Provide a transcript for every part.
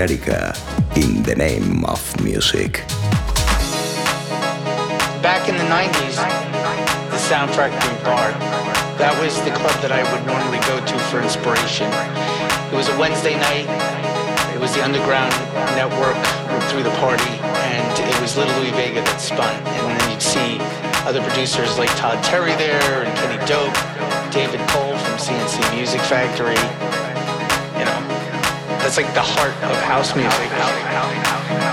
Balearica in the name of music. Back in the 90s, the Sound Factory Bar, that was the club that I would normally go to for inspiration. It was a Wednesday night, it was the Underground Network threw the party, and it was Little Louie Vega that spun. And then you'd see other producers like Todd Terry there, and Kenny Dope, David Cole from C+C Music Factory, that's like the heart of house music.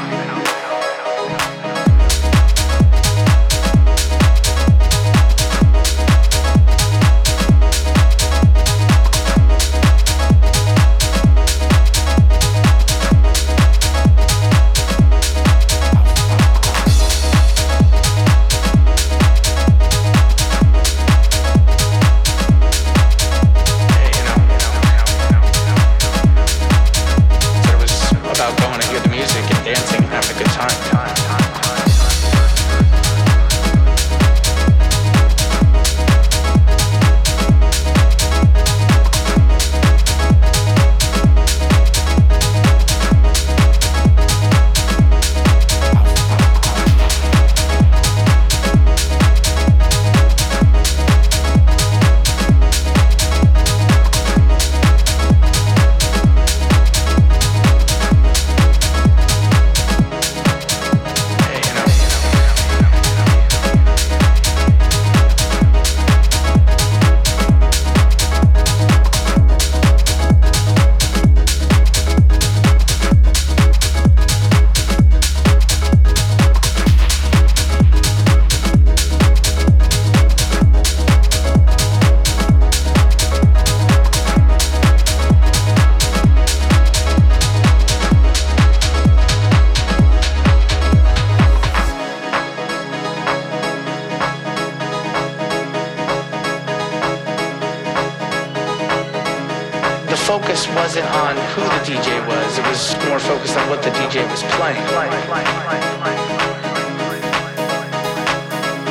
Focus wasn't on who the DJ was, it was more focused on what the DJ was playing.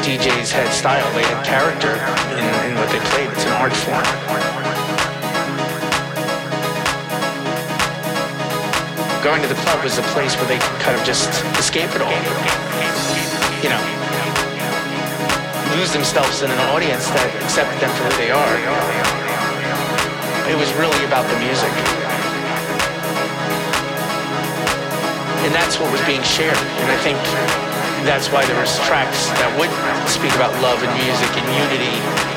DJs had style, they had character in, in what they played. It's an art form. Going to the club was a place where they could kind of just escape it all. You know, lose themselves in an audience that accepted them for who they are it was really about the music. And that's what was being shared. And I think that's why there was tracks that would speak about love and music and unity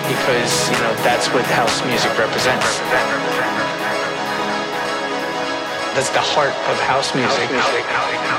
because, you know, that's what house music represents. That's the heart of house music. House music.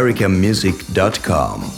americamusic.com.